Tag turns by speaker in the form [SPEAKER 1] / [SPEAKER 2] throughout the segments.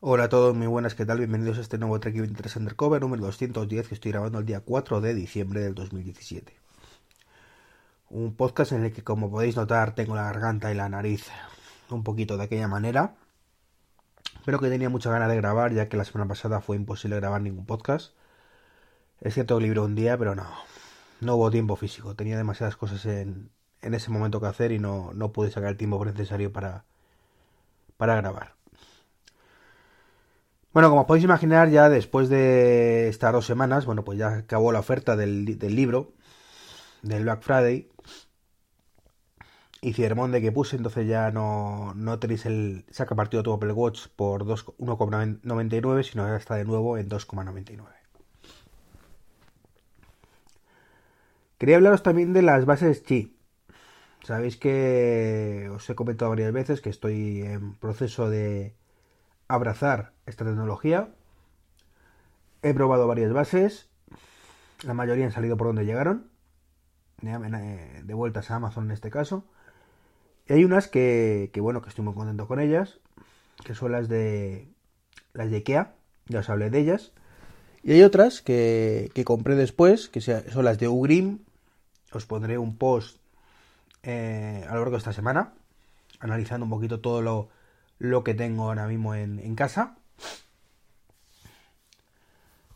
[SPEAKER 1] Hola a todos, muy buenas, ¿qué tal? Bienvenidos a este nuevo Trek 23 Undercover número 210 que estoy grabando el día 4 de diciembre del 2017. Un podcast en el que, como podéis notar, tengo la garganta y la nariz un poquito de aquella manera, pero que tenía mucha ganas de grabar ya que la semana pasada fue imposible grabar ningún podcast. Es cierto que libré un día, pero no, no hubo tiempo físico, tenía demasiadas cosas en, en ese momento que hacer y no, no pude sacar el tiempo necesario para, para grabar. Bueno, como podéis imaginar, ya después de estas dos semanas, bueno, pues ya acabó la oferta del, del libro, del Black Friday, y de que puse, entonces ya no, no tenéis el saca partido tu Apple Watch por 1,99, sino ya está de nuevo en 2,99. Quería hablaros también de las bases Qi. Sabéis que os he comentado varias veces que estoy en proceso de abrazar esta tecnología. He probado varias bases. La mayoría han salido por donde llegaron. De vueltas a Amazon en este caso. Y hay unas que, que, bueno, que estoy muy contento con ellas. Que son las de. Las de IKEA. Ya os hablé de ellas. Y hay otras que, que compré después. Que son las de Ugrim. Os pondré un post eh, a lo largo de esta semana. Analizando un poquito todo lo, lo que tengo ahora mismo en, casa.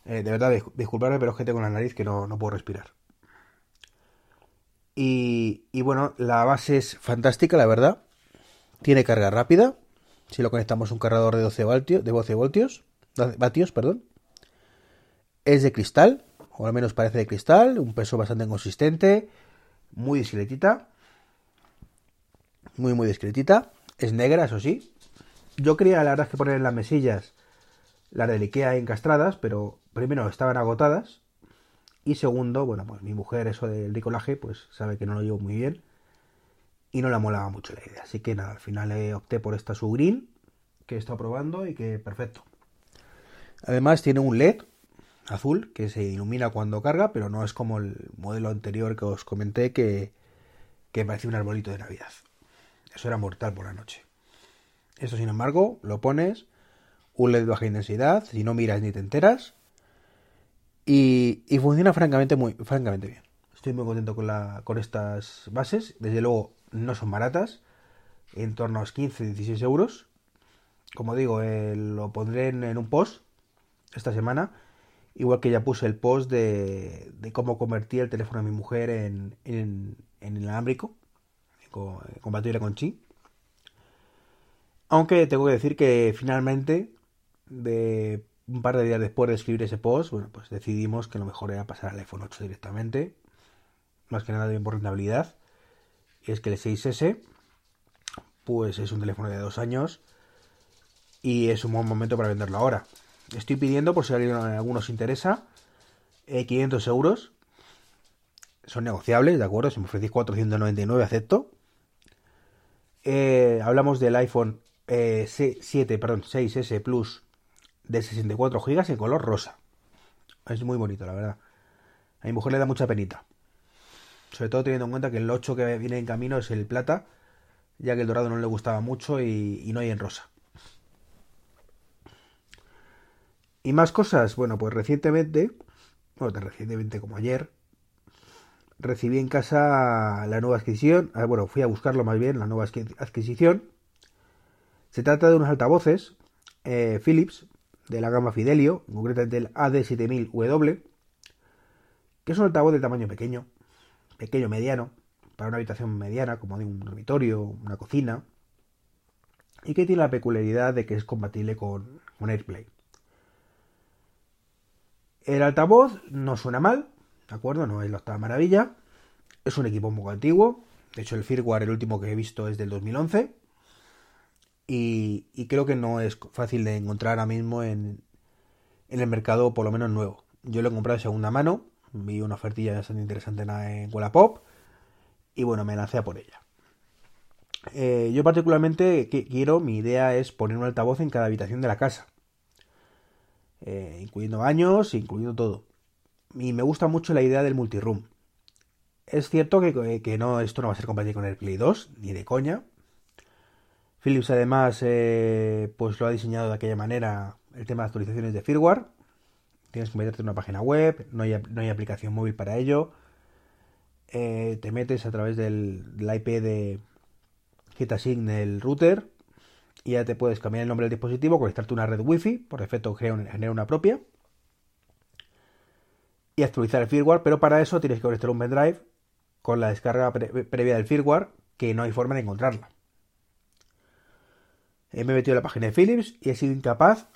[SPEAKER 1] Eh, de verdad, disculpadme, pero es que tengo la nariz que no, puedo respirar. Y, y, bueno, la base es fantástica, la verdad. Tiene carga rápida. Si lo conectamos un cargador de 12 voltios, de 12 voltios, vatios, perdón. Es de cristal, o al menos parece de cristal, un peso bastante consistente, muy discretita. Muy, muy discretita. Es negra, eso sí, yo quería, la verdad, que poner en las mesillas las de Ikea encastradas, pero primero estaban agotadas. Y segundo, bueno, pues mi mujer, eso del bricolaje, pues sabe que no lo llevo muy bien. Y no le molaba mucho la idea. Así que nada, al final opté por esta Sugreen, que he estado probando y que perfecto. Además tiene un LED azul que se ilumina cuando carga, pero no es como el modelo anterior que os comenté que, que parecía un arbolito de Navidad. Eso era mortal por la noche. Esto, sin embargo, lo pones, un LED de baja intensidad, si no miras ni te enteras, y, funciona francamente, muy, francamente bien. Estoy muy contento con, la, con estas bases. Desde luego, no son baratas, en torno a los 15-16 euros. Como digo, eh, lo pondré en, un post esta semana. Igual que ya puse el post de, cómo convertir el teléfono de mi mujer en, en, en inalámbrico, compatible con Chi. Aunque tengo que decir que finalmente, de un par de días después de escribir ese post, bueno, pues decidimos que lo mejor era pasar al iPhone 8 directamente. Más que nada bien por rentabilidad. Y es que el 6S, pues es un teléfono de dos años. Y es un buen momento para venderlo ahora. Estoy pidiendo, por si a alguno os interesa, 500 eh, euros. Son negociables, ¿de acuerdo? Si me ofrecéis 499, acepto. Eh, hablamos del iPhone eh, C7, perdón, 6S Plus de 64 GB en color rosa. Es muy bonito, la verdad. A mi mujer le da mucha penita. Sobre todo teniendo en cuenta que el 8 que viene en camino es el plata, ya que el dorado no le gustaba mucho y, no hay en rosa. Y más cosas, bueno, pues recientemente, bueno, recientemente como ayer, recibí en casa la nueva adquisición, ah, bueno, fui a buscarlo más bien, la nueva adquisición, se trata de unos altavoces eh, Philips de la gama Fidelio, concretamente el AD7000W, que es un altavoz de tamaño pequeño, pequeño mediano, para una habitación mediana, como de un dormitorio, una cocina, y que tiene la peculiaridad de que es compatible con, AirPlay. El altavoz no suena mal, ¿de acuerdo? No es la octava maravilla. Es un equipo un poco antiguo. De hecho, el firmware, el último que he visto, es del 2011 y, creo que no es fácil de encontrar ahora mismo en, en el mercado, por lo menos nuevo. Yo lo he comprado de segunda mano, vi una ofertilla bastante interesante en Wallapop y bueno, me lancé a por ella. Eh, yo particularmente quiero, mi idea es poner un altavoz en cada habitación de la casa, eh, incluyendo baños, incluyendo todo. Y me gusta mucho la idea del multiroom. Es cierto que, que, no, esto no va a ser compatible con el Play 2, ni de coña. Philips además eh, pues lo ha diseñado de aquella manera el tema de actualizaciones de firmware. Tienes que meterte en una página web, no hay, no hay aplicación móvil para ello. te metes a través del, IP de, que te asigne el router y ya te puedes cambiar el nombre del dispositivo, conectarte una red wifi, por defecto genera una propia y actualizar el firmware, pero para eso tienes que conectar un pendrive con la descarga previa del firmware que no hay forma de encontrarla. Me he metido en la página de Philips y he sido incapaz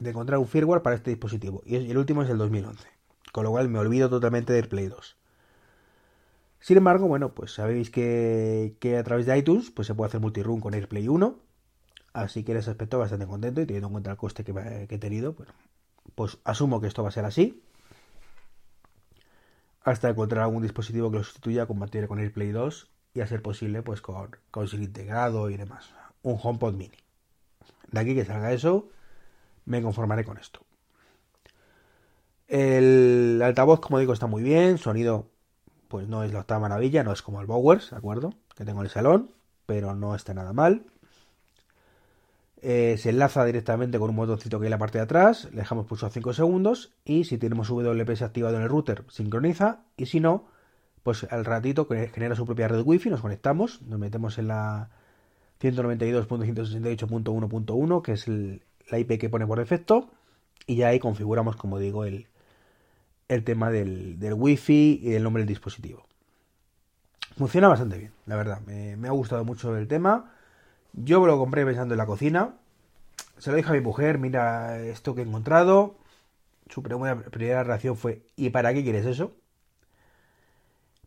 [SPEAKER 1] de encontrar un firmware para este dispositivo y el último es el 2011, con lo cual me olvido totalmente del Play 2. Sin embargo, bueno, pues sabéis que, a través de iTunes pues se puede hacer multiroom con AirPlay 1. Así que en ese aspecto bastante contento y teniendo en cuenta el coste que, he tenido, bueno, pues asumo que esto va a ser así. Hasta encontrar algún dispositivo que lo sustituya compatible con AirPlay 2 y a ser posible pues con, con integrado y demás. Un HomePod mini. De aquí que salga eso, me conformaré con esto. El altavoz, como digo, está muy bien, sonido pues no es la octava maravilla, no es como el Bowers, ¿de acuerdo? Que tengo en el salón, pero no está nada mal. Eh, se enlaza directamente con un botoncito que hay en la parte de atrás, le dejamos pulsado 5 segundos y si tenemos WPS activado en el router, sincroniza y si no, pues al ratito genera su propia red wifi, nos conectamos, nos metemos en la 192.168.1.1, que es la IP que pone por defecto, y ya ahí configuramos, como digo, el, el tema del, del wifi y del nombre del dispositivo. Funciona bastante bien, la verdad. Me, ha gustado mucho el tema. Yo me lo compré pensando en la cocina. Se lo dije a mi mujer, mira esto que he encontrado. Su primera reacción fue, ¿y para qué quieres eso?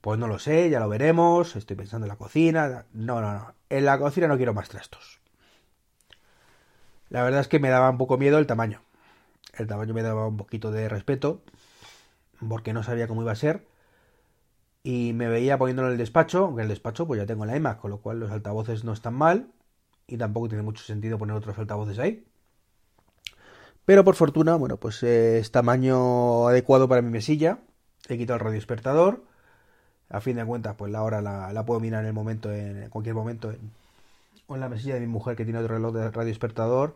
[SPEAKER 1] Pues no lo sé, ya lo veremos. Estoy pensando en la cocina. No, no, no. En la cocina no quiero más trastos. La verdad es que me daba un poco miedo el tamaño. El tamaño me daba un poquito de respeto porque no sabía cómo iba a ser. Y me veía poniéndolo en el despacho, aunque en el despacho pues ya tengo la iMac, con lo cual los altavoces no están mal y tampoco tiene mucho sentido poner otros altavoces ahí. Pero por fortuna, bueno, pues es tamaño adecuado para mi mesilla. He quitado el radio despertador. A fin de cuentas, pues la hora la, puedo mirar en el momento, en cualquier momento, o en la mesilla de mi mujer que tiene otro reloj de radio despertador,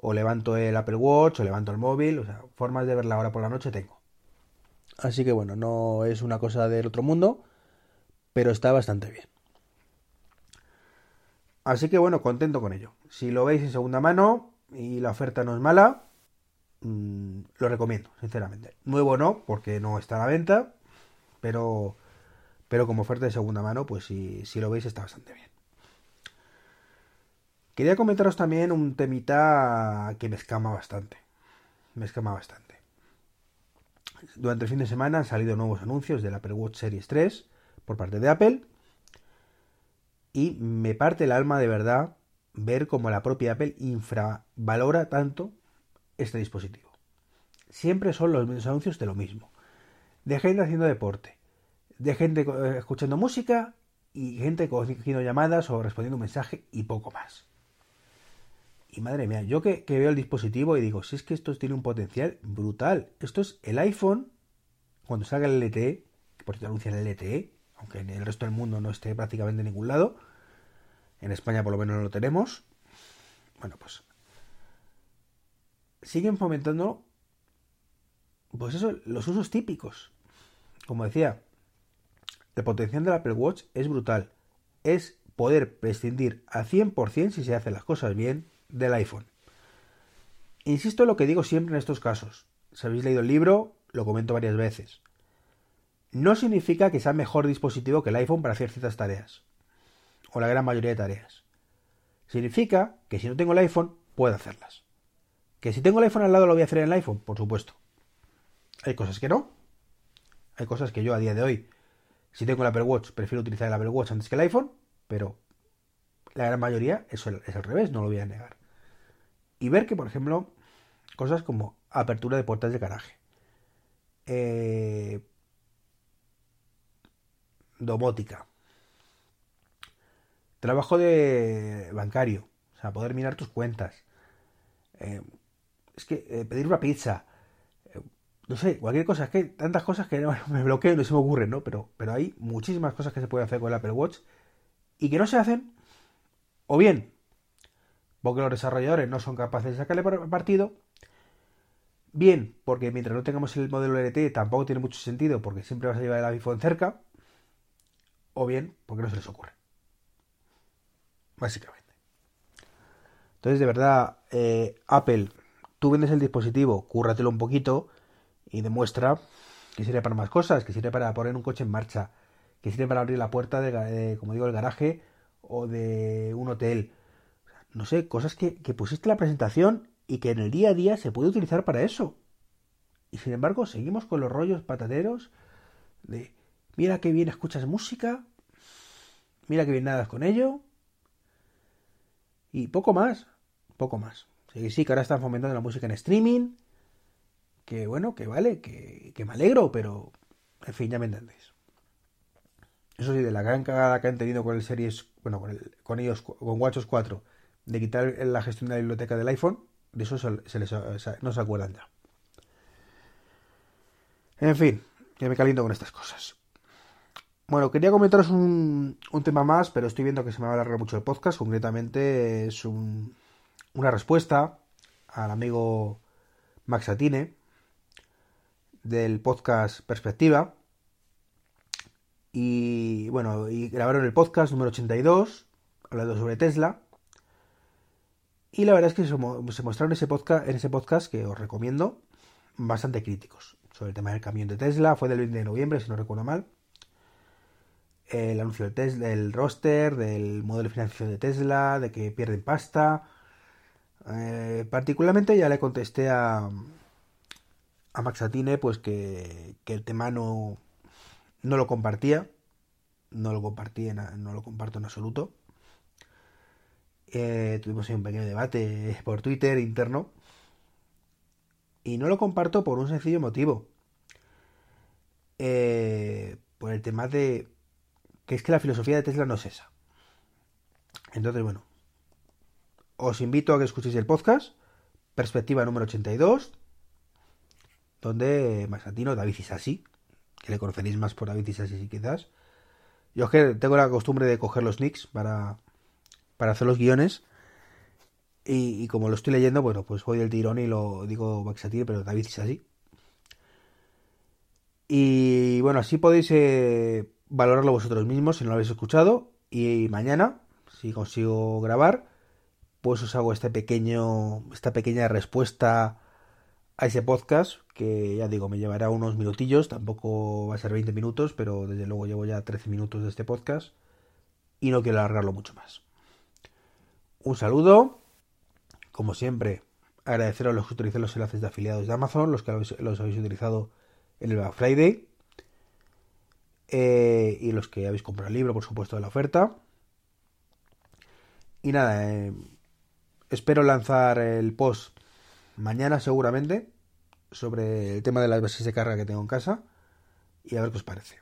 [SPEAKER 1] o levanto el Apple Watch, o levanto el móvil, o sea, formas de ver la hora por la noche tengo. Así que bueno, no es una cosa del otro mundo, pero está bastante bien. Así que bueno, contento con ello. Si lo veis en segunda mano y la oferta no es mala, mm, lo recomiendo, sinceramente. Nuevo no, porque no está a la venta, pero, pero como oferta de segunda mano, pues si, si lo veis está bastante bien. Quería comentaros también un temita que me escama bastante. Me escama bastante. Durante el fin de semana han salido nuevos anuncios del Apple Watch Series 3 por parte de Apple. Y me parte el alma de verdad ver cómo la propia Apple infravalora tanto este dispositivo. Siempre son los mismos anuncios de lo mismo. De gente haciendo deporte, de gente escuchando música y gente cogiendo llamadas o respondiendo un mensaje y poco más. Y madre mía, yo que, veo el dispositivo y digo, si es que esto tiene un potencial brutal. Esto es el iPhone, cuando salga el LTE, que por cierto anuncian el LTE, aunque en el resto del mundo no esté prácticamente en ningún lado. En España por lo menos no lo tenemos. Bueno, pues siguen fomentando pues eso, los usos típicos. Como decía, el potencial del Apple Watch es brutal. Es poder prescindir al 100% si se hacen las cosas bien del iPhone. Insisto en lo que digo siempre en estos casos. Si habéis leído el libro, lo comento varias veces. No significa que sea mejor dispositivo que el iPhone para hacer ciertas tareas. O la gran mayoría de tareas. Significa que si no tengo el iPhone, puedo hacerlas. Que si tengo el iPhone al lado lo voy a hacer en el iPhone, por supuesto. Hay cosas que no. Hay cosas que yo a día de hoy, si tengo el Apple Watch, prefiero utilizar el Apple Watch antes que el iPhone, pero la gran mayoría eso es al revés, no lo voy a negar. Y ver que, por ejemplo, cosas como apertura de puertas de garaje, eh, domótica, trabajo de bancario, o sea, poder mirar tus cuentas. Eh, es que eh, pedir una pizza, no sé, cualquier cosa, es que tantas cosas que me bloqueo y no se me ocurren, ¿no? Pero, pero hay muchísimas cosas que se pueden hacer con el Apple Watch y que no se hacen, o bien, porque los desarrolladores no son capaces de sacarle partido, bien, porque mientras no tengamos el modelo LT tampoco tiene mucho sentido, porque siempre vas a llevar el iPhone cerca, o bien, porque no se les ocurre. Básicamente. Entonces, de verdad, eh, Apple, tú vendes el dispositivo, cúrratelo un poquito y demuestra que sirve para más cosas, que sirve para poner un coche en marcha, que sirve para abrir la puerta de, como digo, el garaje o de un hotel. No sé, cosas que, que pusiste en la presentación y que en el día a día se puede utilizar para eso. Y sin embargo, seguimos con los rollos patateros de mira qué bien escuchas música, mira qué bien nadas con ello. Y poco más, poco más. Sí, sí, que ahora están fomentando la música en streaming, que bueno, que vale, que, me alegro, pero en fin, ya me entendéis. Eso sí, de la gran cagada que han tenido con el Series, bueno, con, el, con ellos, con WatchOS 4, de quitar la gestión de la biblioteca del iPhone, de eso se, les, no se acuerdan ya. En fin, que me caliento con estas cosas. Bueno, quería comentaros un, un, tema más, pero estoy viendo que se me va a alargar mucho el podcast. Concretamente es un, una respuesta al amigo Max Atine, del podcast Perspectiva. Y bueno, y grabaron el podcast número 82, hablando sobre Tesla. Y la verdad es que se mostraron ese podcast, en ese podcast que os recomiendo, bastante críticos sobre el tema del camión de Tesla. Fue del 20 de noviembre, si no recuerdo mal. El anuncio del, Tesla, del roster, del modelo de financiación de Tesla, de que pierden pasta. Eh, particularmente ya le contesté a, a Maxatine pues que, el tema no, no lo compartía, no lo compartía, no lo comparto en absoluto. Eh, tuvimos un pequeño debate por Twitter interno y no lo comparto por un sencillo motivo. Eh, por el tema de que es que la filosofía de Tesla no es esa. Entonces, bueno, os invito a que escuchéis el podcast, perspectiva número 82, donde Masatino, David Isasi, que le conoceréis más por David Isasi quizás. Yo que tengo la costumbre de coger los nicks para, para hacer los guiones. Y, como lo estoy leyendo, bueno, pues voy del tirón y lo digo Maxatino, pero David Isasi. Y bueno, así podéis eh, valorarlo vosotros mismos si no lo habéis escuchado. Y mañana, si consigo grabar, pues os hago este pequeño, esta pequeña respuesta a ese podcast que ya digo me llevará unos minutillos, tampoco va a ser 20 minutos, pero desde luego llevo ya 13 minutos de este podcast y no quiero alargarlo mucho más. Un saludo, como siempre, agradecer a los que utilizan los enlaces de afiliados de Amazon, los que los habéis utilizado en el Black Friday eh, y los que habéis comprado el libro, por supuesto, de la oferta. Y nada, eh, espero lanzar el post mañana seguramente sobre el tema de las bases de carga que tengo en casa y a ver qué os parece.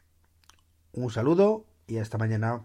[SPEAKER 1] Un saludo y hasta mañana.